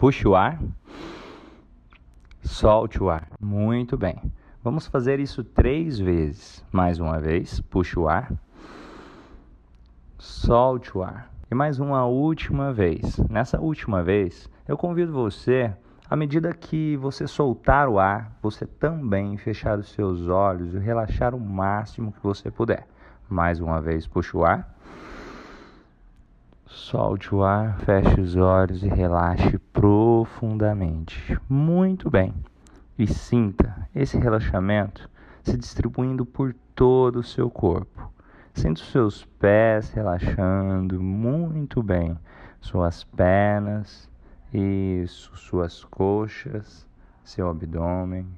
Puxe o ar. Solte o ar. Muito bem. Vamos fazer isso três vezes. Mais uma vez. Puxe o ar. Solte o ar. E mais uma última vez. Nessa última vez, eu convido você, à medida que você soltar o ar, você também fechar os seus olhos e relaxar o máximo que você puder. Mais uma vez, puxe o ar. Solte o ar, feche os olhos e relaxe profundamente. Muito bem. E sinta esse relaxamento se distribuindo por todo o seu corpo. Sinta os seus pés relaxando muito bem. Suas pernas, isso, suas coxas, seu abdômen,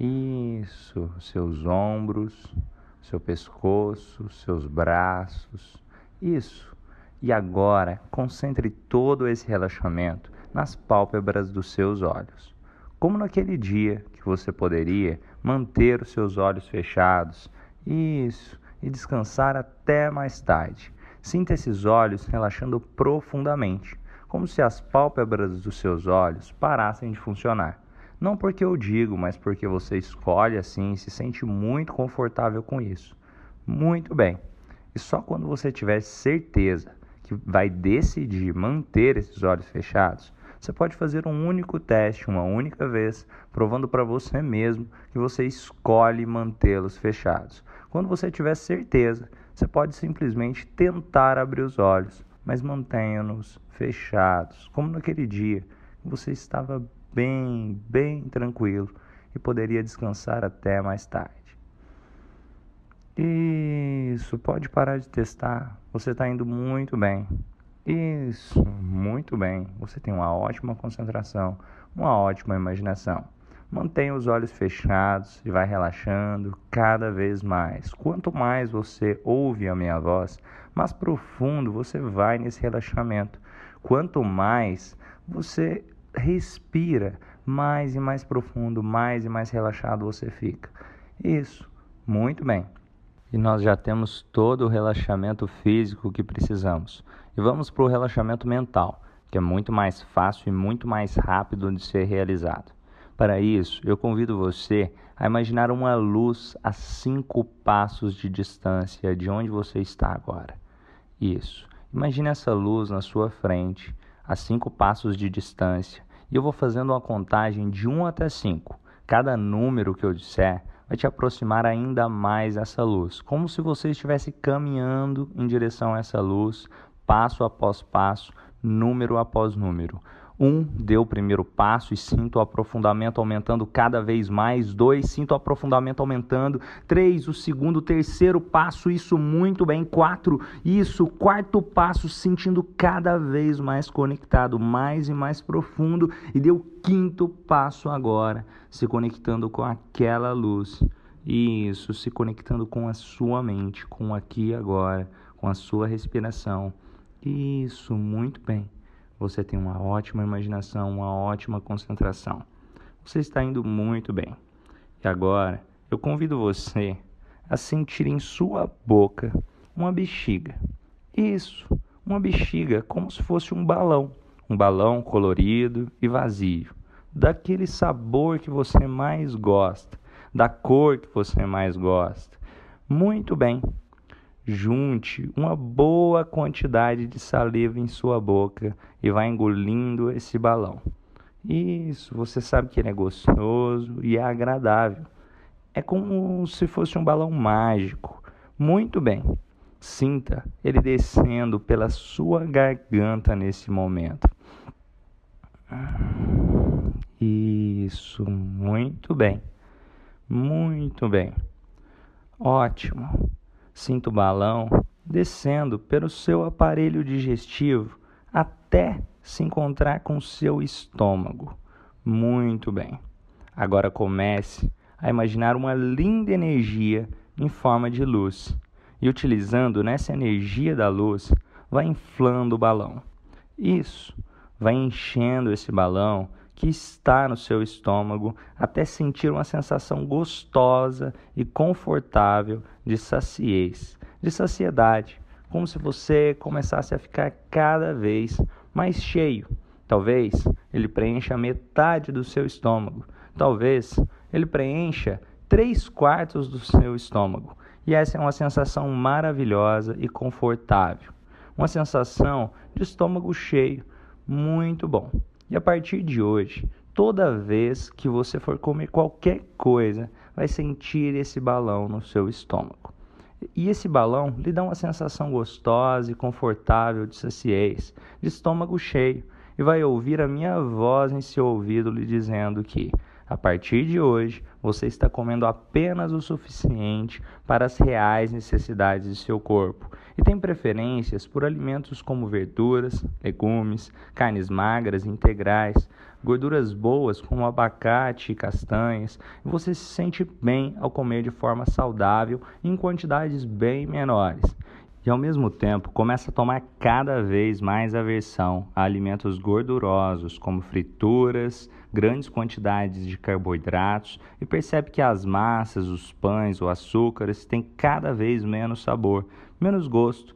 isso, seus ombros, seu pescoço, seus braços, isso e agora, concentre todo esse relaxamento nas pálpebras dos seus olhos. Como naquele dia que você poderia manter os seus olhos fechados. Isso, e descansar até mais tarde. Sinta esses olhos relaxando profundamente, como se as pálpebras dos seus olhos parassem de funcionar. Não porque eu digo, mas porque você escolhe assim e se sente muito confortável com isso. Muito bem. E só quando você tiver certeza que vai decidir manter esses olhos fechados, você pode fazer um único teste uma única vez, provando para você mesmo que você escolhe mantê-los fechados. Quando você tiver certeza, você pode simplesmente tentar abrir os olhos, mas mantenha-nos fechados, como naquele dia que você estava bem, bem tranquilo e poderia descansar até mais tarde. Isso, pode parar de testar. Você está indo muito bem. Isso, muito bem. Você tem uma ótima concentração, uma ótima imaginação. Mantenha os olhos fechados e vai relaxando cada vez mais. Quanto mais você ouve a minha voz, mais profundo você vai nesse relaxamento. Quanto mais você respira, mais e mais profundo, mais e mais relaxado você fica. Isso, muito bem e nós já temos todo o relaxamento físico que precisamos. E vamos para o relaxamento mental, que é muito mais fácil e muito mais rápido de ser realizado. Para isso, eu convido você a imaginar uma luz a cinco passos de distância de onde você está agora. Isso. Imagine essa luz na sua frente, a cinco passos de distância, e eu vou fazendo uma contagem de 1 até 5. Cada número que eu disser vai te aproximar ainda mais dessa luz, como se você estivesse caminhando em direção a essa luz, passo após passo, número após número. Um, deu o primeiro passo e sinto o aprofundamento aumentando cada vez mais. Dois, sinto o aprofundamento aumentando. Três, o segundo, terceiro passo, isso muito bem. Quatro, isso, quarto passo, sentindo cada vez mais conectado, mais e mais profundo. E deu o quinto passo agora, se conectando com aquela luz. Isso, se conectando com a sua mente, com aqui e agora, com a sua respiração. Isso, muito bem você tem uma ótima imaginação, uma ótima concentração. Você está indo muito bem. E agora, eu convido você a sentir em sua boca uma bexiga. Isso, uma bexiga como se fosse um balão, um balão colorido e vazio, daquele sabor que você mais gosta, da cor que você mais gosta. Muito bem. Junte uma boa quantidade de saliva em sua boca e vá engolindo esse balão. Isso, você sabe que ele é gostoso e é agradável. É como se fosse um balão mágico. Muito bem. Sinta ele descendo pela sua garganta nesse momento. Isso, muito bem. Muito bem. Ótimo. Sinta o balão descendo pelo seu aparelho digestivo até se encontrar com seu estômago. Muito bem. Agora comece a imaginar uma linda energia em forma de luz. E utilizando nessa energia da luz, vai inflando o balão. Isso, vai enchendo esse balão que está no seu estômago até sentir uma sensação gostosa e confortável de saciez, de saciedade, como se você começasse a ficar cada vez mais cheio, Talvez ele preencha metade do seu estômago. Talvez ele preencha três quartos do seu estômago. E essa é uma sensação maravilhosa e confortável. Uma sensação de estômago cheio, muito bom. E a partir de hoje, toda vez que você for comer qualquer coisa, vai sentir esse balão no seu estômago. E esse balão lhe dá uma sensação gostosa e confortável de saciez, de estômago cheio, e vai ouvir a minha voz em seu ouvido lhe dizendo que a partir de hoje, você está comendo apenas o suficiente para as reais necessidades de seu corpo e tem preferências por alimentos como verduras, legumes, carnes magras integrais, gorduras boas como abacate e castanhas. E você se sente bem ao comer de forma saudável em quantidades bem menores e ao mesmo tempo começa a tomar cada vez mais aversão a alimentos gordurosos, como frituras, grandes quantidades de carboidratos, e percebe que as massas, os pães ou açúcares têm cada vez menos sabor, menos gosto.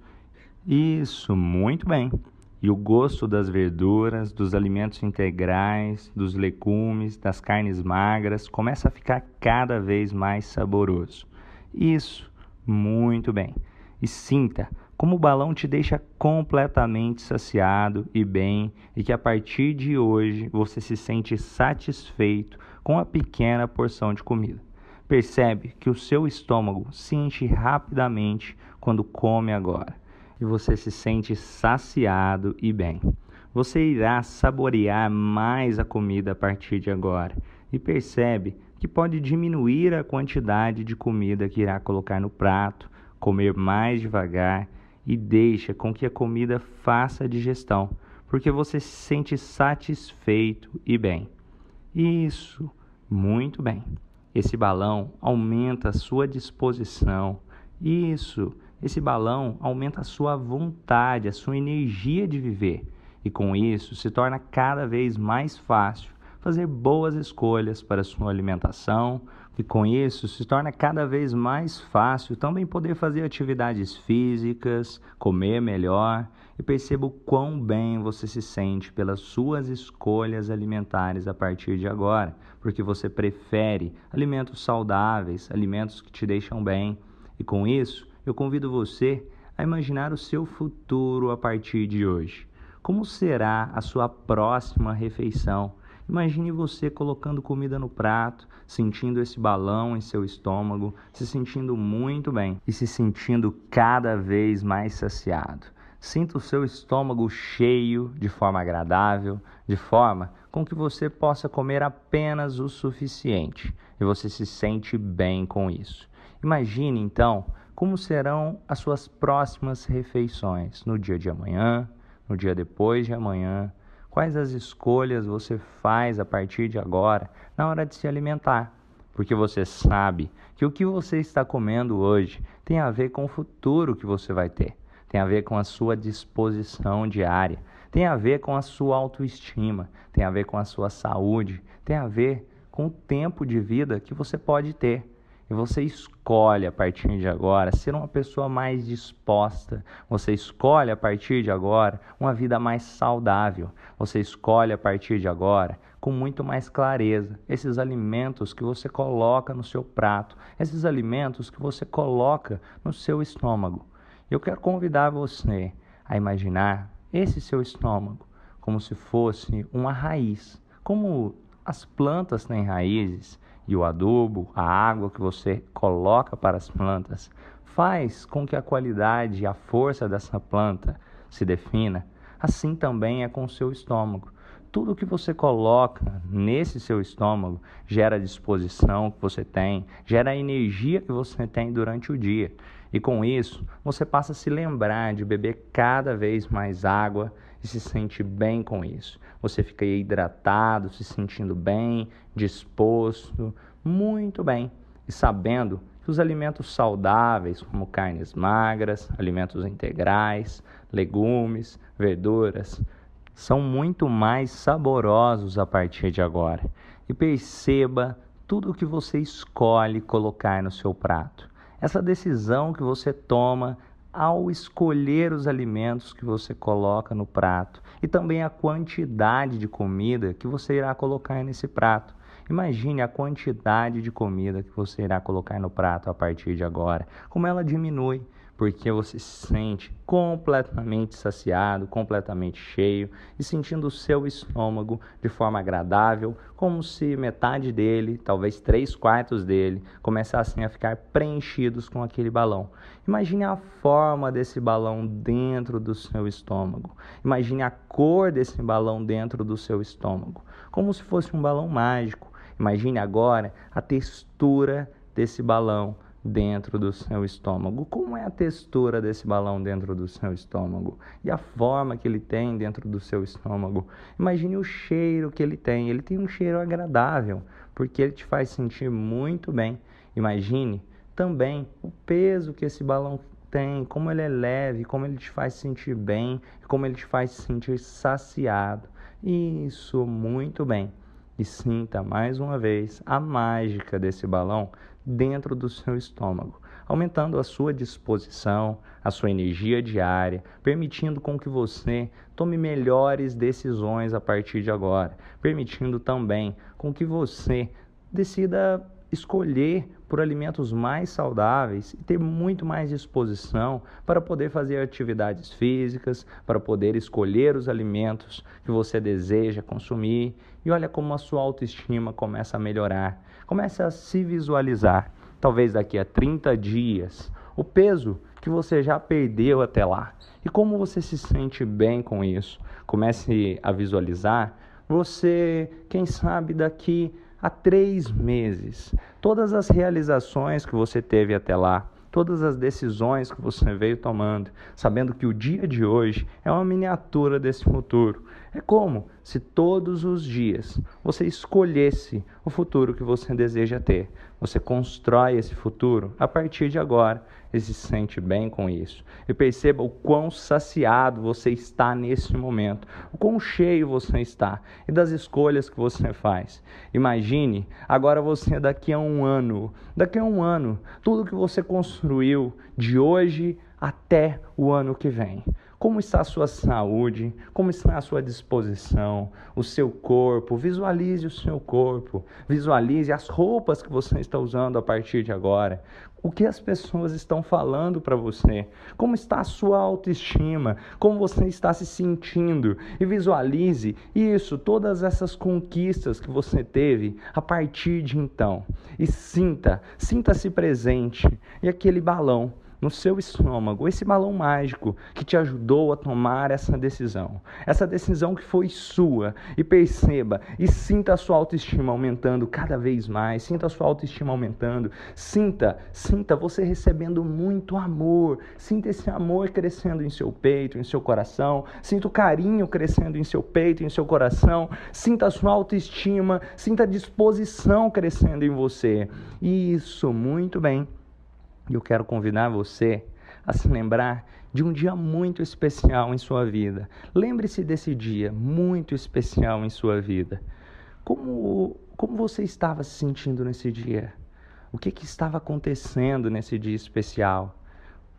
Isso, muito bem. E o gosto das verduras, dos alimentos integrais, dos legumes, das carnes magras começa a ficar cada vez mais saboroso. Isso, muito bem e sinta como o balão te deixa completamente saciado e bem, e que a partir de hoje você se sente satisfeito com a pequena porção de comida. Percebe que o seu estômago se enche rapidamente quando come agora, e você se sente saciado e bem. Você irá saborear mais a comida a partir de agora e percebe que pode diminuir a quantidade de comida que irá colocar no prato comer mais devagar e deixa com que a comida faça a digestão, porque você se sente satisfeito e bem. Isso, muito bem. Esse balão aumenta a sua disposição. Isso, esse balão aumenta a sua vontade, a sua energia de viver. E com isso se torna cada vez mais fácil fazer boas escolhas para a sua alimentação, e com isso se torna cada vez mais fácil também poder fazer atividades físicas, comer melhor e perceba o quão bem você se sente pelas suas escolhas alimentares a partir de agora, porque você prefere alimentos saudáveis, alimentos que te deixam bem. E com isso, eu convido você a imaginar o seu futuro a partir de hoje. Como será a sua próxima refeição? Imagine você colocando comida no prato, sentindo esse balão em seu estômago, se sentindo muito bem e se sentindo cada vez mais saciado. Sinta o seu estômago cheio de forma agradável, de forma com que você possa comer apenas o suficiente e você se sente bem com isso. Imagine então como serão as suas próximas refeições no dia de amanhã, no dia depois de amanhã, Quais as escolhas você faz a partir de agora na hora de se alimentar? Porque você sabe que o que você está comendo hoje tem a ver com o futuro que você vai ter, tem a ver com a sua disposição diária, tem a ver com a sua autoestima, tem a ver com a sua saúde, tem a ver com o tempo de vida que você pode ter. E você escolhe a partir de agora ser uma pessoa mais disposta. Você escolhe a partir de agora uma vida mais saudável. Você escolhe a partir de agora com muito mais clareza esses alimentos que você coloca no seu prato, esses alimentos que você coloca no seu estômago. Eu quero convidar você a imaginar esse seu estômago como se fosse uma raiz, como as plantas têm raízes e o adubo, a água que você coloca para as plantas, faz com que a qualidade e a força dessa planta se defina. Assim também é com o seu estômago. Tudo que você coloca nesse seu estômago gera disposição que você tem, gera energia que você tem durante o dia. E com isso, você passa a se lembrar de beber cada vez mais água e se sente bem com isso. Você fica hidratado, se sentindo bem, disposto, muito bem, e sabendo que os alimentos saudáveis, como carnes magras, alimentos integrais, legumes, verduras, são muito mais saborosos a partir de agora. E perceba tudo o que você escolhe colocar no seu prato. Essa decisão que você toma ao escolher os alimentos que você coloca no prato e também a quantidade de comida que você irá colocar nesse prato. Imagine a quantidade de comida que você irá colocar no prato a partir de agora, como ela diminui porque você se sente completamente saciado, completamente cheio e sentindo o seu estômago de forma agradável, como se metade dele, talvez três quartos dele, começassem a ficar preenchidos com aquele balão. Imagine a forma desse balão dentro do seu estômago. Imagine a cor desse balão dentro do seu estômago, como se fosse um balão mágico. Imagine agora a textura desse balão dentro do seu estômago. Como é a textura desse balão dentro do seu estômago? E a forma que ele tem dentro do seu estômago? Imagine o cheiro que ele tem. Ele tem um cheiro agradável, porque ele te faz sentir muito bem. Imagine também o peso que esse balão tem, como ele é leve, como ele te faz sentir bem, como ele te faz sentir saciado. Isso, muito bem. E sinta mais uma vez a mágica desse balão dentro do seu estômago, aumentando a sua disposição, a sua energia diária, permitindo com que você tome melhores decisões a partir de agora, permitindo também com que você decida escolher por alimentos mais saudáveis e ter muito mais disposição para poder fazer atividades físicas, para poder escolher os alimentos que você deseja consumir. E olha como a sua autoestima começa a melhorar. Comece a se visualizar, talvez daqui a 30 dias, o peso que você já perdeu até lá. E como você se sente bem com isso? Comece a visualizar você, quem sabe, daqui há três meses. Todas as realizações que você teve até lá, todas as decisões que você veio tomando, sabendo que o dia de hoje é uma miniatura desse futuro. É como se todos os dias você escolhesse o futuro que você deseja ter. Você constrói esse futuro a partir de agora e se sente bem com isso. E perceba o quão saciado você está nesse momento, o quão cheio você está e das escolhas que você faz. Imagine agora você daqui a um ano, daqui a um ano, tudo que você construiu de hoje até o ano que vem. Como está a sua saúde? Como está a sua disposição? O seu corpo? Visualize o seu corpo. Visualize as roupas que você está usando a partir de agora. O que as pessoas estão falando para você? Como está a sua autoestima? Como você está se sentindo? E visualize isso, todas essas conquistas que você teve a partir de então. E sinta, sinta-se presente. E aquele balão no seu estômago, esse balão mágico que te ajudou a tomar essa decisão. Essa decisão que foi sua. E perceba e sinta a sua autoestima aumentando cada vez mais. Sinta a sua autoestima aumentando. Sinta, sinta você recebendo muito amor. Sinta esse amor crescendo em seu peito, em seu coração. Sinta o carinho crescendo em seu peito, em seu coração. Sinta a sua autoestima. Sinta a disposição crescendo em você. Isso, muito bem. E eu quero convidar você a se lembrar de um dia muito especial em sua vida. Lembre-se desse dia muito especial em sua vida. Como, como você estava se sentindo nesse dia? O que, que estava acontecendo nesse dia especial?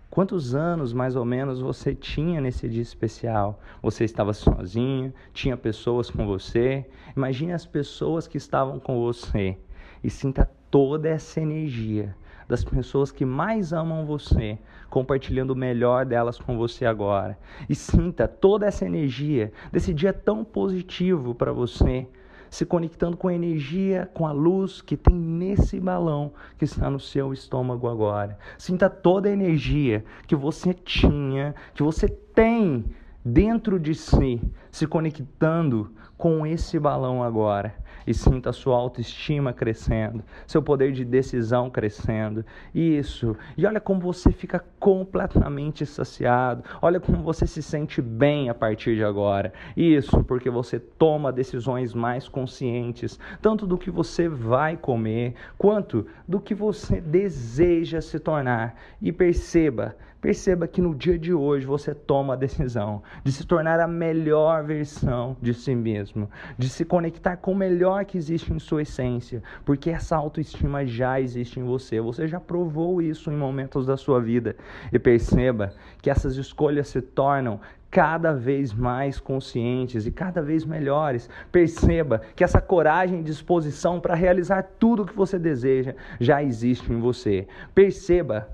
Quantos anos mais ou menos você tinha nesse dia especial? Você estava sozinho? Tinha pessoas com você? Imagine as pessoas que estavam com você e sinta toda essa energia das pessoas que mais amam você, compartilhando o melhor delas com você agora. E sinta toda essa energia desse dia tão positivo para você, se conectando com a energia, com a luz que tem nesse balão que está no seu estômago agora. Sinta toda a energia que você tinha, que você tem dentro de si, se conectando com esse balão agora e sinta sua autoestima crescendo, seu poder de decisão crescendo. Isso. E olha como você fica completamente saciado. Olha como você se sente bem a partir de agora. Isso, porque você toma decisões mais conscientes, tanto do que você vai comer, quanto do que você deseja se tornar. E perceba, perceba que no dia de hoje você toma a decisão de se tornar a melhor versão de si mesmo, de se conectar com o melhor que existe em sua essência, porque essa autoestima já existe em você. Você já provou isso em momentos da sua vida. E perceba que essas escolhas se tornam cada vez mais conscientes e cada vez melhores. Perceba que essa coragem e disposição para realizar tudo o que você deseja já existe em você. Perceba,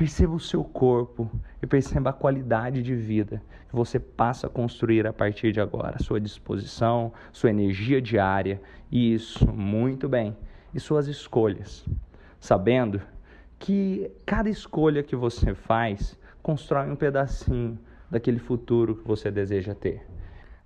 perceba o seu corpo e perceba a qualidade de vida que você passa a construir a partir de agora, sua disposição, sua energia diária. Isso, muito bem. E suas escolhas. Sabendo que cada escolha que você faz constrói um pedacinho daquele futuro que você deseja ter,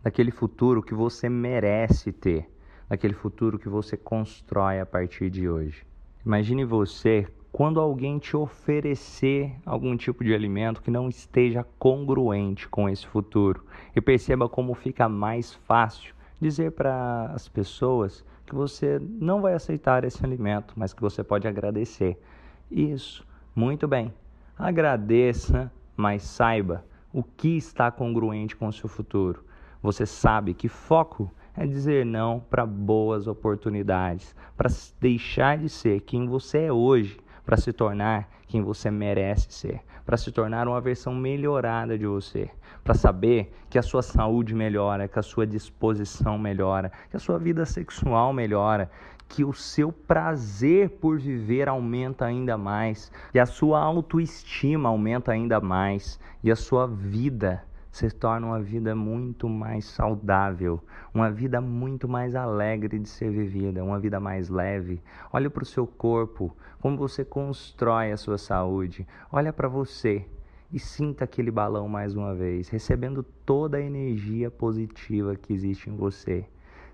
daquele futuro que você merece ter, daquele futuro que você constrói a partir de hoje. Imagine você quando alguém te oferecer algum tipo de alimento que não esteja congruente com esse futuro. E perceba como fica mais fácil dizer para as pessoas que você não vai aceitar esse alimento, mas que você pode agradecer. Isso, muito bem. Agradeça, mas saiba o que está congruente com o seu futuro. Você sabe que foco é dizer não para boas oportunidades, para deixar de ser quem você é hoje, para se tornar quem você merece ser, para se tornar uma versão melhorada de você, para saber que a sua saúde melhora, que a sua disposição melhora, que a sua vida sexual melhora, que o seu prazer por viver aumenta ainda mais, e a sua autoestima aumenta ainda mais, e a sua vida se torna uma vida muito mais saudável, uma vida muito mais alegre de ser vivida, uma vida mais leve. Olha para o seu corpo, como você constrói a sua saúde. Olha para você e sinta aquele balão mais uma vez, recebendo toda a energia positiva que existe em você.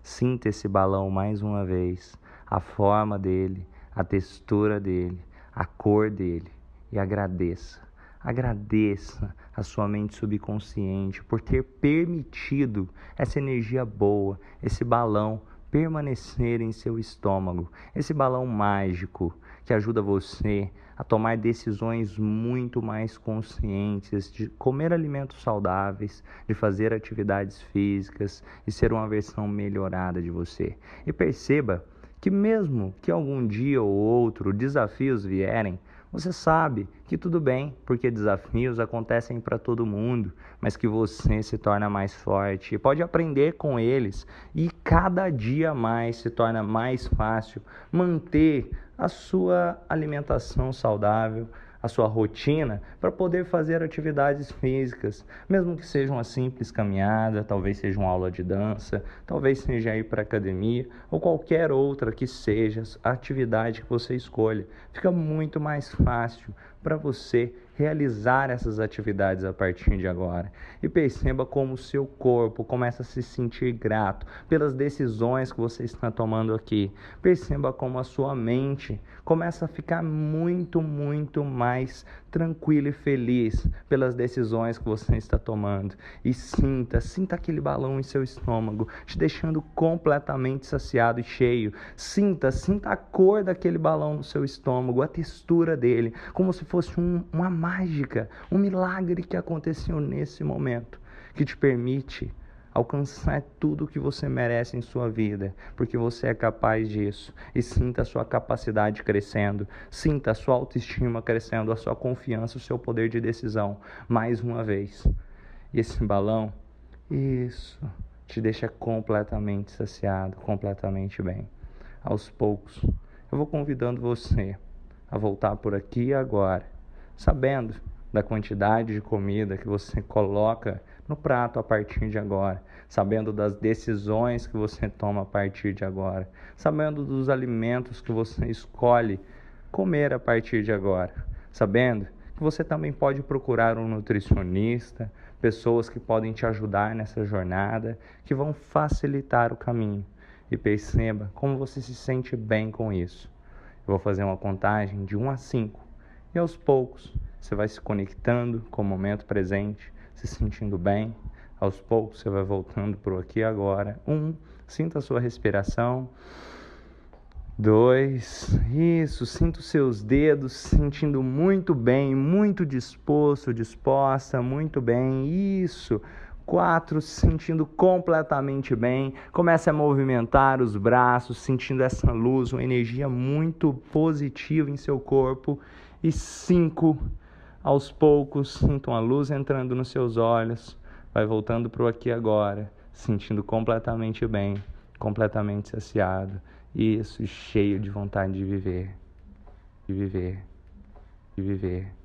Sinta esse balão mais uma vez, a forma dele, a textura dele, a cor dele e agradeça. Agradeça a sua mente subconsciente por ter permitido essa energia boa, esse balão permanecer em seu estômago, esse balão mágico que ajuda você a tomar decisões muito mais conscientes, de comer alimentos saudáveis, de fazer atividades físicas e ser uma versão melhorada de você. E perceba que, mesmo que algum dia ou outro desafios vierem, você sabe que tudo bem, porque desafios acontecem para todo mundo, mas que você se torna mais forte. Pode aprender com eles e cada dia mais se torna mais fácil manter a sua alimentação saudável, a sua rotina para poder fazer atividades físicas, mesmo que seja uma simples caminhada, talvez seja uma aula de dança, talvez seja ir para academia ou qualquer outra que seja a atividade que você escolha. Fica muito mais fácil para você realizar essas atividades a partir de agora. E perceba como o seu corpo começa a se sentir grato pelas decisões que você está tomando aqui. Perceba como a sua mente começa a ficar muito, muito mais tranquila e feliz pelas decisões que você está tomando. E sinta, sinta aquele balão em seu estômago, te deixando completamente saciado e cheio. Sinta, sinta a cor daquele balão no seu estômago, a textura dele, como se fosse um, uma mágica, um milagre que aconteceu nesse momento, que te permite alcançar tudo o que você merece em sua vida, porque você é capaz disso. E sinta a sua capacidade crescendo, sinta a sua autoestima crescendo, a sua confiança, o seu poder de decisão, mais uma vez. E esse balão, isso, te deixa completamente saciado, completamente bem. Aos poucos, eu vou convidando você a voltar por aqui agora, sabendo da quantidade de comida que você coloca no prato a partir de agora, sabendo das decisões que você toma a partir de agora, sabendo dos alimentos que você escolhe comer a partir de agora, sabendo que você também pode procurar um nutricionista, pessoas que podem te ajudar nessa jornada, que vão facilitar o caminho. E perceba como você se sente bem com isso. Eu vou fazer uma contagem de 1 a 5 e aos poucos você vai se conectando com o momento presente, se sentindo bem. Aos poucos você vai voltando para o aqui e agora. Um, sinta a sua respiração. Dois, isso, sinta os seus dedos sentindo muito bem, muito disposto, disposta, muito bem. Isso. Quatro, se sentindo completamente bem. Comece a movimentar os braços, sentindo essa luz, uma energia muito positiva em seu corpo. E cinco, aos poucos, sintam a luz entrando nos seus olhos. Vai voltando para o aqui agora, sentindo completamente bem, completamente saciado. Isso, cheio de vontade de viver, de viver, de viver.